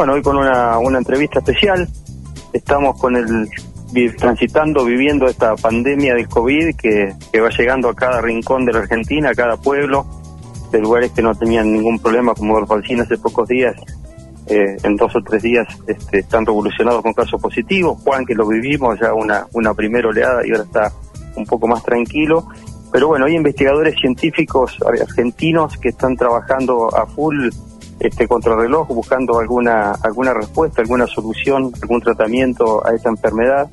Bueno, hoy con una, una entrevista especial. Estamos con el transitando, viviendo esta pandemia del COVID que, va llegando a cada rincón de la Argentina, a cada pueblo, de lugares que no tenían ningún problema, como Alfonsín hace pocos días, eh, en dos o tres días este, están revolucionados con casos positivos. Juan, que lo vivimos ya una, una primera oleada y ahora está un poco más tranquilo. Pero bueno, hay investigadores científicos argentinos que están trabajando a full este contrarreloj buscando alguna alguna respuesta, alguna solución, algún tratamiento a esta enfermedad.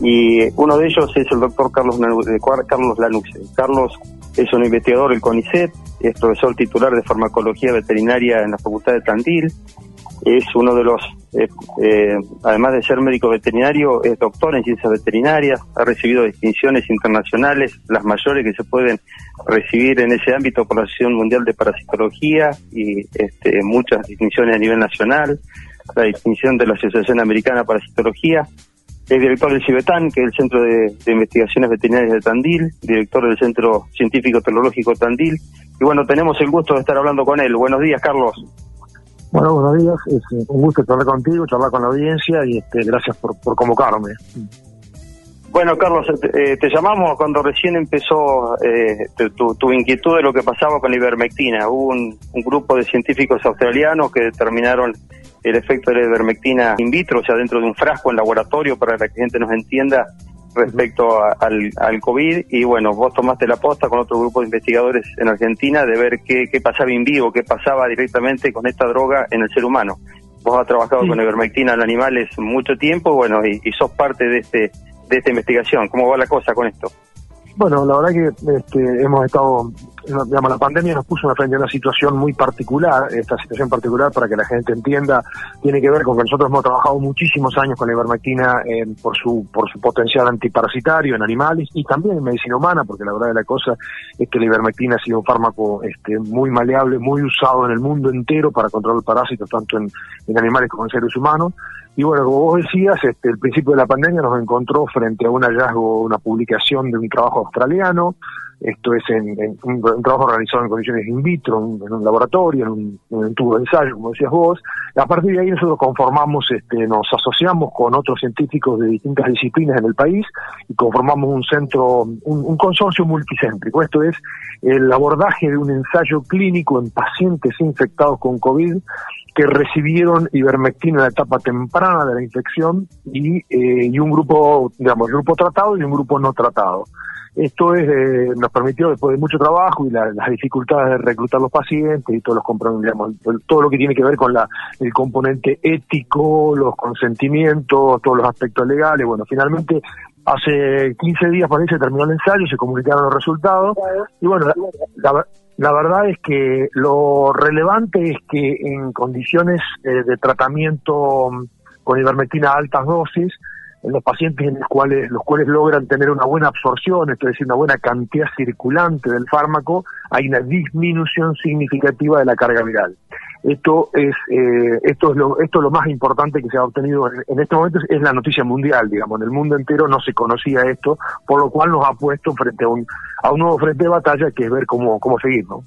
Y uno de ellos es el doctor Carlos, eh, Carlos Lanuxe. Carlos es un investigador del CONICET, es profesor titular de farmacología veterinaria en la Facultad de Tandil, es uno de los, eh, eh, además de ser médico veterinario, es doctor en ciencias veterinarias, ha recibido distinciones internacionales, las mayores que se pueden recibir en ese ámbito por la Asociación Mundial de Parasitología y este, muchas distinciones a nivel nacional, la distinción de la Asociación Americana de Parasitología, es director del CIBETAN, que es el Centro de, Investigaciones Veterinarias de Tandil, director del Centro Científico Tecnológico Tandil, y bueno, tenemos el gusto de estar hablando con él. Buenos días, Carlos. Bueno, buenos días. Es un gusto charlar contigo, charlar con la audiencia y este, gracias por, convocarme. Bueno, Carlos, eh, te llamamos cuando recién empezó eh, tu, inquietud de lo que pasaba con la ivermectina. Hubo un, grupo de científicos australianos que determinaron el efecto de la ivermectina in vitro, o sea, dentro de un frasco en laboratorio, para que la gente nos entienda, respecto al, al COVID y bueno, vos tomaste la posta con otro grupo de investigadores en Argentina de ver qué, qué pasaba en vivo, qué pasaba directamente con esta droga en el ser humano. Vos has trabajado con ivermectina en animales mucho tiempo, bueno, y, y sos parte de este de esta investigación. ¿Cómo va la cosa con esto? Bueno, la verdad que este, hemos estado, digamos, la pandemia nos puso frente a una situación muy particular. Esta situación particular, para que la gente entienda, tiene que ver con que nosotros hemos trabajado muchísimos años con la ivermectina eh, por su por su potencial antiparasitario en animales y también en medicina humana, porque la verdad de la cosa es que la ivermectina ha sido un fármaco este, muy maleable, muy usado en el mundo entero para controlar parásitos, tanto en, en animales como en seres humanos. Y bueno, como vos decías, este, el principio de la pandemia nos encontró frente a un hallazgo, una publicación de un trabajo australiano, esto es en, un, trabajo realizado en condiciones in vitro, en un laboratorio, en un, tubo de ensayo, como decías vos. A partir de ahí nosotros conformamos, este, nos asociamos con otros científicos de distintas disciplinas en el país y conformamos un centro, un, un consorcio multicéntrico. Esto es el abordaje de un ensayo clínico en pacientes infectados con COVID que recibieron ivermectina en la etapa temprana de la infección y, eh, y un grupo, digamos, grupo tratado y un grupo no tratado. Esto es, eh, nos permitió, después de mucho trabajo y las dificultades de reclutar los pacientes y todos los digamos, todo lo que tiene que ver con la, el componente ético, los consentimientos, todos los aspectos legales. Bueno, finalmente hace 15 días se terminó el ensayo, se comunicaron los resultados y bueno, la, la verdad es que lo relevante es que en condiciones eh, de tratamiento con ivermectina a altas dosis, en los pacientes en los cuales, los cuales logran tener una buena absorción, es decir, una buena cantidad circulante del fármaco, hay una disminución significativa de la carga viral. Esto es, eh, esto es lo, esto es lo más importante que se ha obtenido en, este momento, es la noticia mundial, digamos, en el mundo entero no se conocía esto, por lo cual nos ha puesto frente a un, a un nuevo frente de batalla que es ver cómo, cómo seguir, ¿no?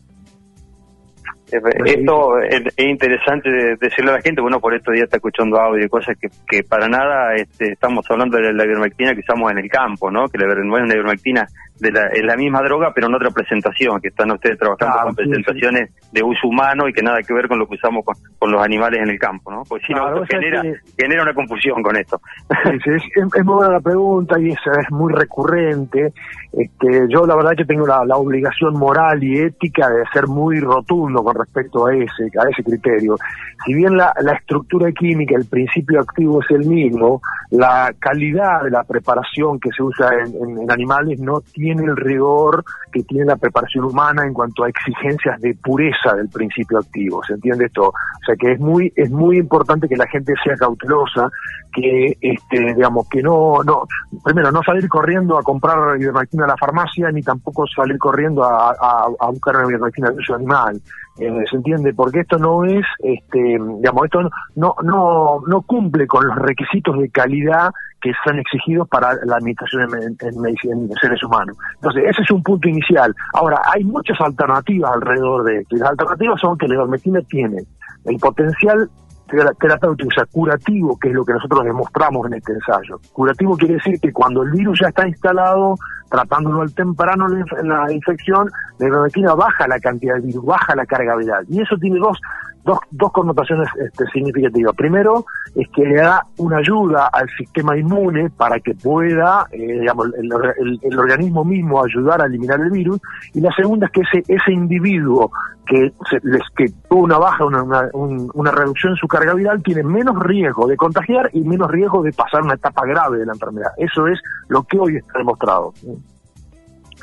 Esto es, interesante decirle a la gente, bueno, por estos días está escuchando audio y cosas que, que para nada este, estamos hablando de la ivermectina que estamos en el campo, ¿no? Que la, no es una ivermectina de la, es la misma droga, pero en otra presentación, que están ustedes trabajando con presentaciones de uso humano y que nada que ver con lo que usamos con, los animales en el campo, ¿no? Porque si no, genera, genera una confusión con esto. es, es, muy buena la pregunta y es, es muy recurrente. Este, yo la verdad que tengo la, la, obligación moral y ética de ser muy rotundo con respecto a ese, a ese criterio. Si bien la, la estructura química, el principio activo es el mismo, la calidad de la preparación que se usa en, en animales no tiene tiene el rigor que tiene la preparación humana en cuanto a exigencias de pureza del principio activo, ¿se entiende esto? O sea que es muy es muy importante que la gente sea cautelosa, que este digamos que no no primero no salir corriendo a comprar ivermectina a la farmacia ni tampoco salir corriendo a, buscar una ivermectina de uso animal. Eh, ¿Se entiende? Porque esto no es, este, digamos, esto no, no, no cumple con los requisitos de calidad que son exigidos para la administración en, en, seres humanos. Entonces, ese es un punto inicial. Ahora, hay muchas alternativas alrededor de esto. Y las alternativas son que la ivermectina tiene el potencial sea, curativo, que es lo que nosotros demostramos en este ensayo. Curativo quiere decir que cuando el virus ya está instalado, tratándolo al temprano en la infección, la ivermectina baja la cantidad de virus, baja la carga viral. Y eso tiene dos, dos, dos connotaciones este, significativas. Primero, es que le da una ayuda al sistema inmune para que pueda, eh, digamos, el, organismo mismo ayudar a eliminar el virus. Y la segunda es que ese, ese individuo que, les, que tuvo una baja, una, una, reducción en su carga viral, tiene menos riesgo de contagiar y menos riesgo de pasar una etapa grave de la enfermedad. Eso es lo que hoy está demostrado.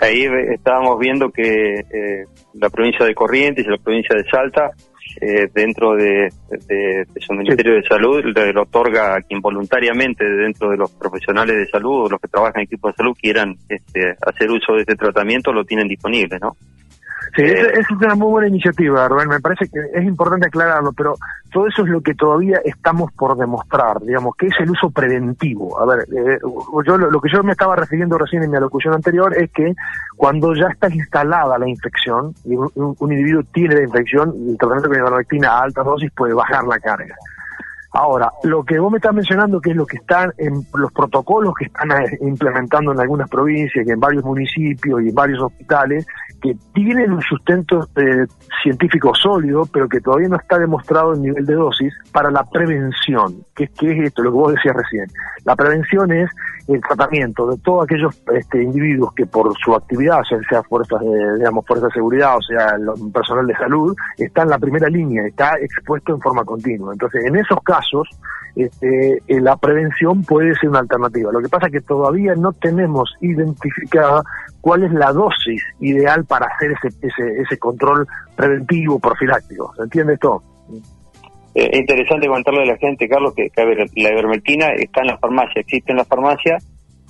Ahí estábamos viendo que eh, la provincia de Corrientes y la provincia de Salta, eh, dentro de, su Ministerio de Salud, le, otorga a quien voluntariamente dentro de los profesionales de salud o los que trabajan en equipos de salud quieran este, hacer uso de este tratamiento, lo tienen disponible, ¿no? Sí, esa, es una muy buena iniciativa, Rubén. Me parece que es importante aclararlo, pero todo eso es lo que todavía estamos por demostrar, digamos, que es el uso preventivo. A ver, eh, yo lo, que yo me estaba refiriendo recién en mi alocución anterior es que cuando ya está instalada la infección y un, individuo tiene la infección, el tratamiento con ivermectina a alta dosis puede bajar la carga. Ahora, lo que vos me estás mencionando, que es lo que están en los protocolos que están eh, implementando en algunas provincias y en varios municipios y en varios hospitales, que tienen un sustento eh, científico sólido, pero que todavía no está demostrado el nivel de dosis para la prevención. ¿Qué, es esto? Lo que vos decías recién. La prevención es el tratamiento de todos aquellos este, individuos que por su actividad, sea fuerzas, de, digamos, fuerzas de seguridad o sea personal de salud, está en la primera línea, está expuesto en forma continua. Entonces, en esos casos, este, eh, la prevención puede ser una alternativa. Lo que pasa es que todavía no tenemos identificada cuál es la dosis ideal para hacer ese, ese, ese control preventivo, profiláctico. ¿Se entiende esto? Eh, es interesante contarle a la gente, Carlos, que, la ivermectina está en la farmacia, existe en la farmacia,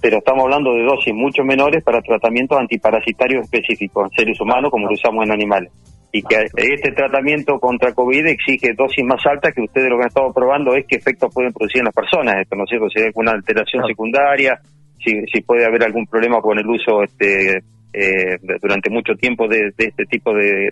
pero estamos hablando de dosis mucho menores para tratamientos antiparasitarios específicos en seres humanos como lo usamos en animales. Y que este tratamiento contra COVID exige dosis más altas que ustedes lo que han estado probando es qué efectos pueden producir en las personas, esto, ¿no es cierto? Si hay alguna alteración secundaria, si, si puede haber algún problema con el uso este, eh, durante mucho tiempo de, este tipo de,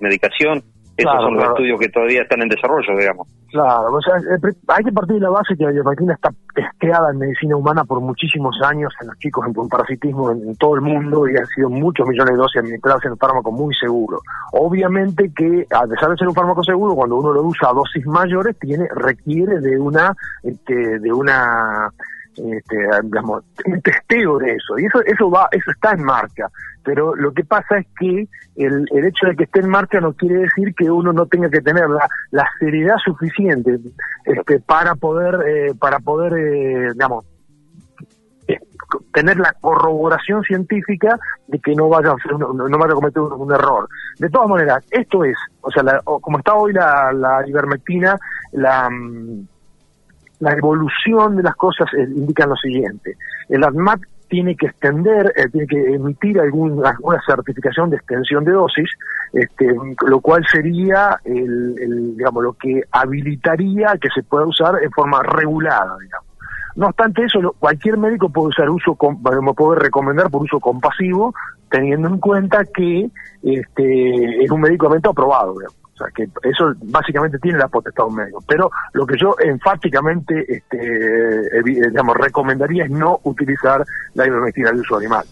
medicación. Esos son los estudios que todavía están en desarrollo, digamos. Claro, o sea, eh, hay que partir de la base que la ivermectina está testeada en medicina humana por muchísimos años en los chicos en, parasitismo en, todo el mundo y han sido muchos millones de dosis administradas en un fármaco muy seguro. Obviamente que, a pesar de ser un fármaco seguro, cuando uno lo usa a dosis mayores, tiene requiere de una, este, de una este, digamos, testeo de eso. Y eso, eso va, eso está en marcha. Pero lo que pasa es que el, el hecho de que esté en marcha no quiere decir que uno no tenga que tener la, la seriedad suficiente este, para poder, eh, para poder, eh, digamos, eh, tener la corroboración científica de que no vaya a, hacer, no, vaya a cometer un, error. De todas maneras, esto es, o sea, como está hoy la, la ivermectina, la mm, la evolución de las cosas eh, indica lo siguiente. El ADMAT tiene que extender, eh, tiene que emitir alguna certificación de extensión de dosis, este, lo cual sería el, digamos, lo que habilitaría que se pueda usar en forma regulada, digamos. No obstante eso, cualquier médico puede usar uso, puede recomendar por uso compasivo, teniendo en cuenta que este, es un medicamento aprobado. Digamos. O sea, que eso básicamente tiene la potestad un médico. Pero lo que yo enfáticamente este, digamos, recomendaría es no utilizar la ivermectina de uso animal.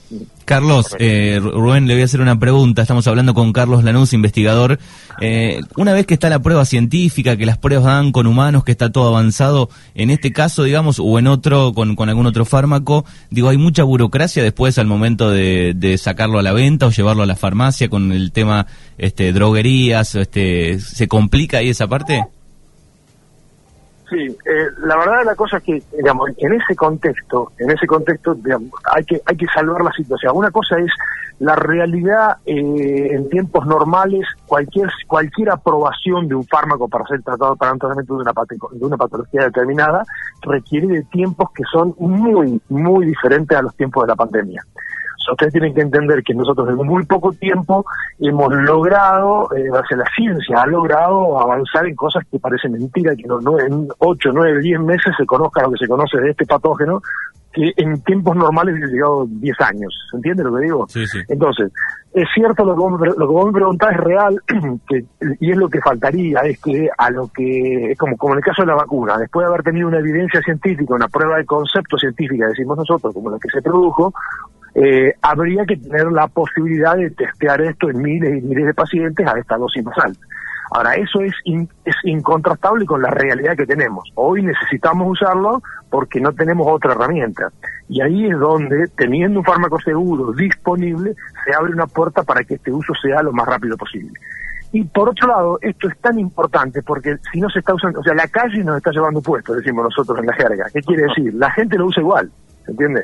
Carlos, eh, Rubén, le voy a hacer una pregunta. Estamos hablando con Carlos Lanús, investigador. Eh, una vez que está la prueba científica, que las pruebas dan con humanos, que está todo avanzado, en este caso, digamos, o en otro, con, con algún otro fármaco, digo, hay mucha burocracia después al momento de, de sacarlo a la venta o llevarlo a la farmacia con el tema este, droguerías, este, ¿se complica ahí esa parte? Sí, eh, la verdad de la cosa es que, digamos, en ese contexto, en ese contexto, hay que hay que salvar la situación. Una cosa es la realidad eh, en tiempos normales, cualquier cualquier aprobación de un fármaco para ser tratado para un tratamiento de una patología determinada requiere de tiempos que son muy, muy diferentes a los tiempos de la pandemia ustedes tienen que entender que nosotros en muy poco tiempo hemos logrado, eh, la ciencia ha logrado avanzar en cosas que parecen mentiras, que no, no en 8, 9, 10 meses se conozca lo que se conoce de este patógeno, que en tiempos normales hubiese llegado 10 años. ¿Se entiende lo que digo? Sí, sí. Entonces, es cierto lo que vos, lo que vos me preguntás es real que, y es lo que faltaría, es que a lo que, es como, como en el caso de la vacuna, después de haber tenido una evidencia científica, una prueba de concepto científica, decimos nosotros, como la que se produjo, eh, habría que tener la posibilidad de testear esto en miles y miles de pacientes a esta dosis más alta. Ahora, eso es, in- es incontrastable con la realidad que tenemos. Hoy necesitamos usarlo porque no tenemos otra herramienta. Y ahí es donde, teniendo un fármaco seguro disponible, se abre una puerta para que este uso sea lo más rápido posible. Y por otro lado, esto es tan importante porque si no se está usando, o sea, la calle nos está llevando puesto, decimos nosotros en la jerga. ¿Qué quiere decir? La gente lo usa igual, ¿se entiende?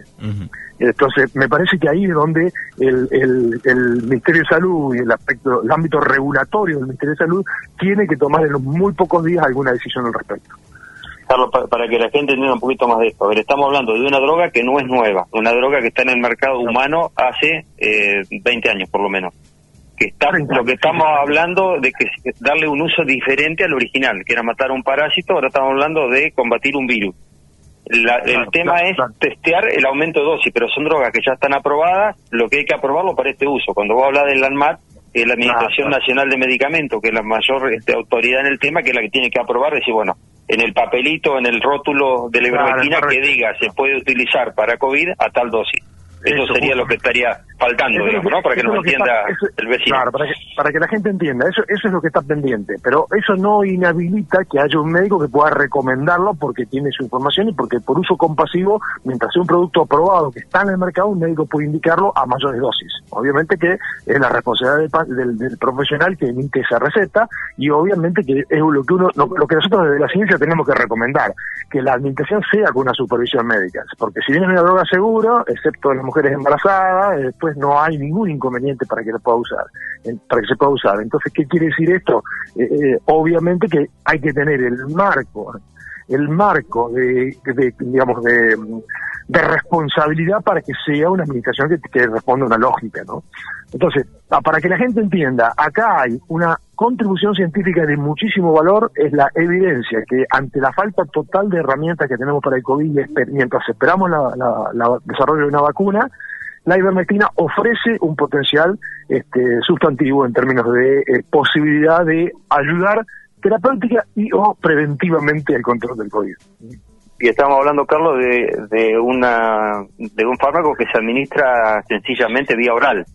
Entonces, me parece que ahí es donde el, el, el Ministerio de Salud y el aspecto, el ámbito regulatorio del Ministerio de Salud tiene que tomar en los muy pocos días alguna decisión al respecto. Carlos, pa- para que la gente entienda un poquito más de esto. A ver, estamos hablando de una droga que no es nueva, una droga que está en el mercado humano hace eh, 20 años por lo menos. Que está, 30 lo que estamos hablando de que darle un uso diferente al original, que era matar a un parásito, ahora estamos hablando de combatir un virus. La- Claro, el tema claro, es claro. testear el aumento de dosis, pero son drogas que ya están aprobadas, lo que hay que aprobarlo para este uso. Cuando vos hablas del ANMAT, que es la Administración. Nacional de Medicamentos, que es la mayor este, autoridad en el tema, que es la que tiene que aprobar, decir, bueno, en el papelito, en el rótulo de la ivermectina, que diga se puede utilizar para COVID a tal dosis. Eso, Eso, sería justo. lo que estaría faltando, digamos, ¿no? Para que nos entienda está- eso- el vecino. Claro, para que, para que la gente entienda, eso, eso es lo que está pendiente, pero eso no inhabilita que haya un médico que pueda recomendarlo porque tiene su información y porque por uso compasivo, mientras sea un producto aprobado que está en el mercado, un médico puede indicarlo a mayores dosis. Obviamente que es la responsabilidad del, del- del profesional que emite esa receta y obviamente que es lo que uno, lo, lo que nosotros desde la ciencia tenemos que recomendar, que la administración sea con una supervisión médica, porque si bien es una droga segura, excepto en las mujeres embarazadas, eh, después no hay ningún inconveniente para que la pueda usar, para que se pueda usar. Entonces, ¿qué quiere decir esto? Eh, eh, obviamente que hay que tener el marco, el marco de, de, digamos, de, responsabilidad para que sea una administración que, responda a una lógica, ¿no? Entonces, pa- para que la gente entienda, acá hay una contribución científica de muchísimo valor, es la evidencia que ante la falta total de herramientas que tenemos para el COVID, mientras esperamos la desarrollo de una vacuna, la ivermectina ofrece un potencial este, sustantivo en términos de eh, posibilidad de ayudar terapéutica y o preventivamente al control del COVID. Y estamos hablando, Carlos, de, una, de un fármaco que se administra sencillamente vía oral.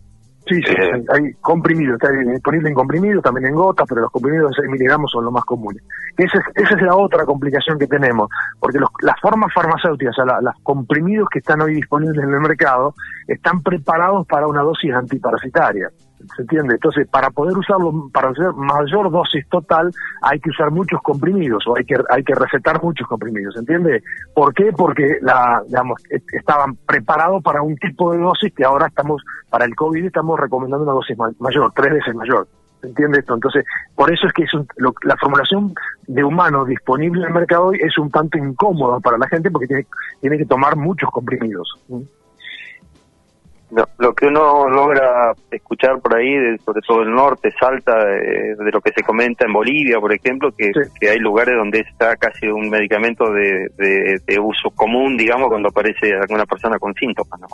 Sí, sí, Eh. sí, hay comprimidos, está disponible en comprimidos, también en gotas, pero los comprimidos de 6 miligramos son los más comunes. Esa es, esa es la otra complicación que tenemos, porque los- las formas farmacéuticas, o sea, los comprimidos que están hoy disponibles en el mercado, están preparados para una dosis antiparasitaria. ¿Se entiende? Entonces, para poder usarlo, para hacer mayor dosis total, hay que usar muchos comprimidos o hay que hay que recetar muchos comprimidos. ¿Se entiende? ¿Por qué? Porque la, digamos, est- estaban preparados para un tipo de dosis que ahora estamos, para el COVID, estamos recomendando una dosis ma- mayor, tres veces mayor. ¿Se entiende esto? Entonces, por eso es que es un- lo- la formulación de humano disponible en el mercado hoy es un tanto incómoda para la gente porque tiene, tiene que tomar muchos comprimidos. Lo, lo que uno logra escuchar por ahí, de- sobre todo el norte, Salta, eh, de lo que se comenta en Bolivia, por ejemplo, que, Sí. que hay lugares donde está casi un medicamento de, de- de uso común, digamos, cuando aparece alguna persona con síntomas, ¿no?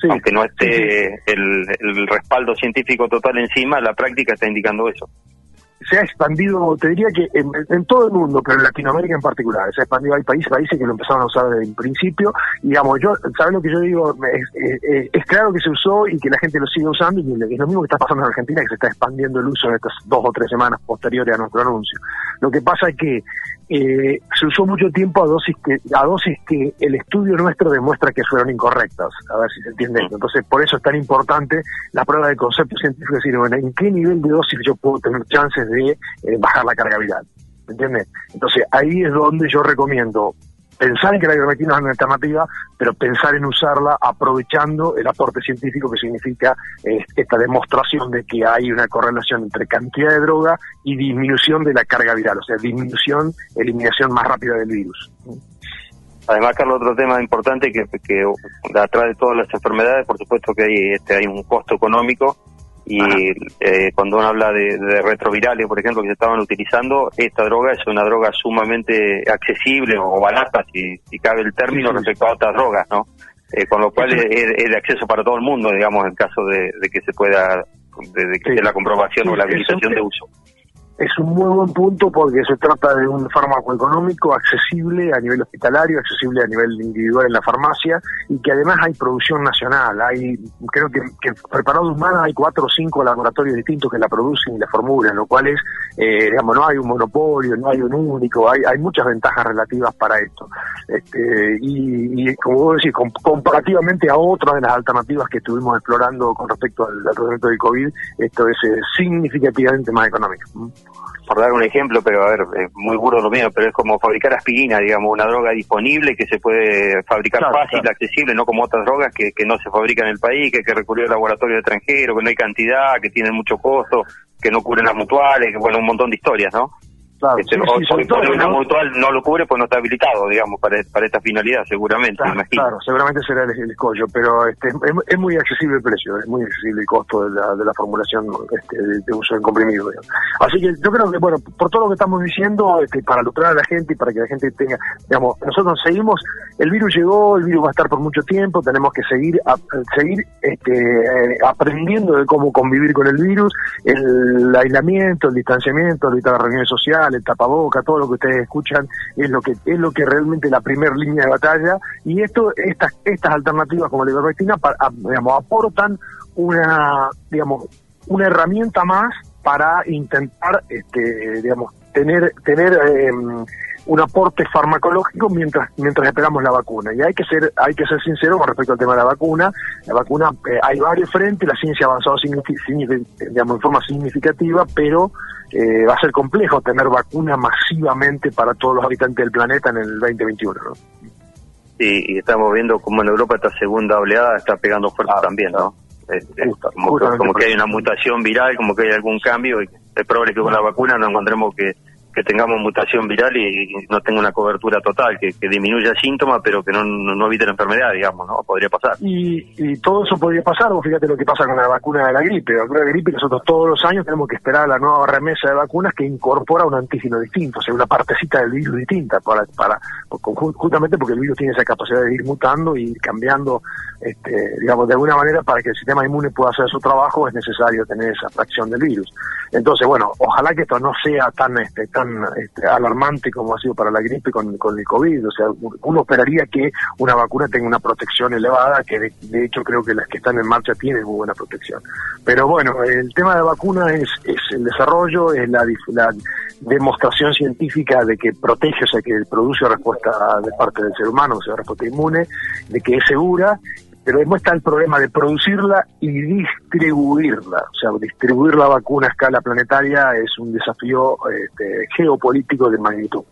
Sí, Aunque no sí, esté El, el respaldo científico total encima, la práctica está indicando eso. Se ha expandido, te diría que en, todo el mundo, pero en Latinoamérica en particular, se ha expandido, hay países, países que lo empezaron a usar desde el principio, digamos, yo, ¿sabes lo que yo digo? Es, es- es claro que se usó y que la gente lo sigue usando, y es lo mismo que está pasando en Argentina, que se está expandiendo el uso en estas dos o tres semanas posteriores a nuestro anuncio. Lo que pasa es que eh, se usó mucho tiempo a dosis que a dosis que el estudio nuestro demuestra que fueron incorrectas, a ver si se entiende esto. Entonces, por eso es tan importante la prueba de concepto científico, es decir, bueno, ¿en qué nivel de dosis yo puedo tener chances de eh, bajar la carga viral? ¿Me entiendes? Entonces, ahí es donde yo recomiendo pensar en que la ivermectina es una alternativa, pero pensar en usarla aprovechando el aporte científico que significa eh, esta demostración de que hay una correlación entre cantidad de droga y disminución de la carga viral, o sea, disminución, eliminación más rápida del virus. Además, Carlos, otro tema importante que, que atrás de todas las enfermedades, por supuesto que hay, este, hay un costo económico y eh, cuando uno habla de, retrovirales, por ejemplo, que se estaban utilizando, esta droga es una droga sumamente accesible o barata, si, si cabe el término, respecto a otras drogas, ¿no? Eh, con lo cual es, de acceso para todo el mundo, digamos, en caso de, que se pueda, de, que la comprobación o la habilitación de uso es un muy buen punto porque se trata de un fármaco económico accesible a nivel hospitalario, accesible a nivel individual en la farmacia y que además hay producción nacional. Hay, creo que, que preparado humana hay cuatro o cinco laboratorios distintos que la producen y la formulan, lo cual es, eh, digamos, no hay un monopolio, no hay un único, hay, hay muchas ventajas relativas para esto. Este, y, como vos decís, comparativamente a otras de las alternativas que estuvimos explorando con respecto al, tratamiento del COVID, esto es eh, significativamente más económico por dar un ejemplo, pero a ver, es muy burdo lo mío, pero es como fabricar aspirina, digamos, una droga disponible que se puede fabricar fácil, accesible, no como otras drogas que, que no se fabrican en el país, que hay que recurrir a laboratorios extranjeros, que no hay cantidad, que tienen mucho costo, que no cubren las mutuales, que bueno, un montón de historias, ¿no? Claro, este, una mutual no lo cubre, pues no está habilitado, digamos, para, para esta finalidad, seguramente, claro, seguramente será el, escollo, pero este, es, muy accesible el precio, es muy accesible el costo de la, de la formulación este, de, uso en comprimido. Así que yo creo que, bueno, por todo lo que estamos diciendo, este, para lucrar a la gente y para que la gente tenga, digamos, nosotros seguimos, el virus llegó, el virus va a estar por mucho tiempo, tenemos que seguir seguir este, eh, aprendiendo de cómo convivir con el virus, el, aislamiento, el distanciamiento, evitar las reuniones sociales, el tapaboca, todo lo que ustedes escuchan es lo que es lo que realmente la primera línea de batalla. Y esto estas estas alternativas como la ivermectina digamos aportan una digamos una herramienta más para intentar este digamos tener tener eh, un aporte farmacológico mientras mientras esperamos la vacuna y hay que ser hay que ser sincero con respecto al tema de la vacuna la vacuna eh, hay varios frentes la ciencia ha avanzado digamos, en forma significativa pero eh, va a ser complejo tener vacuna masivamente para todos los habitantes del planeta en el 2021 ¿no? Sí, y estamos viendo como en Europa esta segunda oleada está pegando fuerte ah, también, ¿no? Este, como, que hay una mutación viral, como que hay algún cambio, y es probable que con la vacuna nos encontremos que que tengamos mutación viral y, no tenga una cobertura total, que, disminuya síntomas, pero que no, no, evite la enfermedad, digamos, ¿no? Podría pasar. Y, todo eso podría pasar, vos fíjate lo que pasa con la vacuna de la gripe. La vacuna de la gripe, nosotros todos los años tenemos que esperar la nueva remesa de vacunas que incorpora un antígeno distinto, o sea, una partecita del virus distinta, para, para justamente porque el virus tiene esa capacidad de ir mutando y cambiando, este, digamos, de alguna manera para que el sistema inmune pueda hacer su trabajo es necesario tener esa fracción del virus. Entonces, bueno, ojalá que esto no sea tan, este, tan este, alarmante como ha sido para la gripe con, con, el COVID. O sea, uno esperaría que una vacuna tenga una protección elevada, que de, hecho creo que las que están en marcha tienen muy buena protección. Pero bueno, el tema de vacuna es, es el desarrollo, es la, la demostración científica de que protege, o sea, que produce respuesta de parte del ser humano, o sea, respuesta inmune, de que es segura pero después está el problema de producirla y distribuirla. O sea, distribuir la vacuna a escala planetaria es un desafío este, geopolítico de magnitud.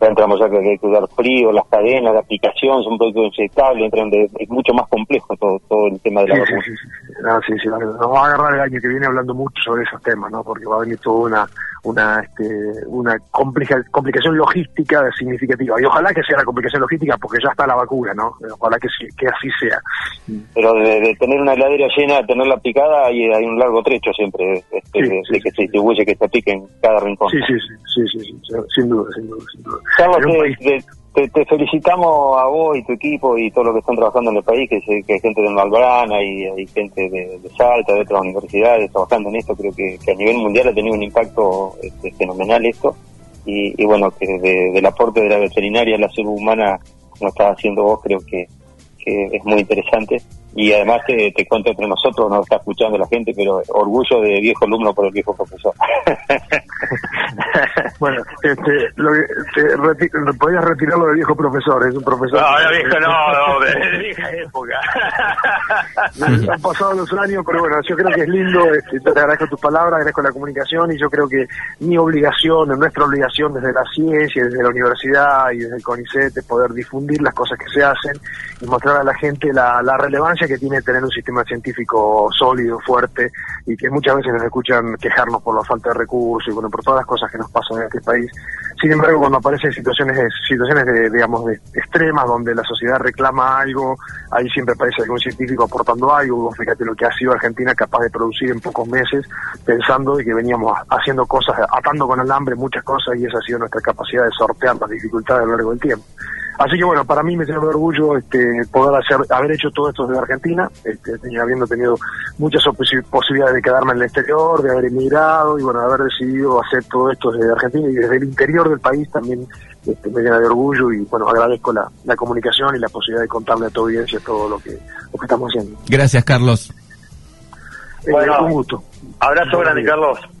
Entramos a que hay que cuidar frío, las cadenas, la aplicación, son productos inyectables, es mucho más complejo todo, todo el tema de la vacuna. Sí, sí, sí. Ah, sí, sí, nos va a agarrar el año que viene hablando mucho sobre esos temas, ¿no? Porque va a venir toda una una este, una complicación logística significativa y ojalá que sea la complicación logística porque ya está la vacuna no ojalá que, que así sea pero de, tener una heladera llena tenerla picada hay, hay un largo trecho siempre este, de, que se distribuye que se pique en cada rincón sí sí sí sí, sí, sin duda sin duda, sin duda. Te, te, felicitamos a vos y tu equipo y todo lo que están trabajando en el país, que, que hay gente de Malbrana y hay gente de, Salta, de otras universidades trabajando en esto. Creo que, a nivel mundial ha tenido un impacto este, fenomenal esto. Y, bueno, que del aporte de la veterinaria a la salud humana lo estás haciendo vos, creo que, que es muy interesante y además te, te cuento entre nosotros, no está escuchando la gente, pero orgullo de viejo alumno por el viejo profesor. bueno, este, lo podías retirarlo de viejo profesor, es un profesor. No, viejo no, no, de vieja época. Han pasado los años, pero bueno, yo creo que es lindo, este, te agradezco tus palabras, agradezco la comunicación y yo creo que mi obligación, nuestra obligación desde la ciencia, desde la universidad y desde el CONICET es poder difundir las cosas que se hacen y mostrar a la gente la, la relevancia que tiene tener un sistema científico sólido, fuerte, y que muchas veces nos escuchan quejarnos por la falta de recursos y bueno, por todas las cosas que nos pasan este país. Sin embargo, cuando aparecen situaciones, situaciones de, digamos, de extremas donde la sociedad reclama algo, ahí siempre aparece algún científico aportando algo. Fíjate lo que ha sido Argentina capaz de producir en pocos meses, pensando de que veníamos haciendo cosas, atando con alambre muchas cosas y esa ha sido nuestra capacidad de sortear las dificultades a lo largo del tiempo. Así que bueno, para mí me llena de orgullo este, poder hacer, haber hecho todo esto desde Argentina, este, habiendo tenido muchas posibilidades de quedarme en el exterior, de haber emigrado y bueno, de haber decidido hacer todo esto desde Argentina y desde el interior del país también este, me llena de orgullo y bueno, agradezco la, comunicación y la posibilidad de contarle a tu audiencia todo lo que, lo que estamos haciendo. Gracias, Carlos. Eh, bueno, un gusto. Abrazo grande, Carlos.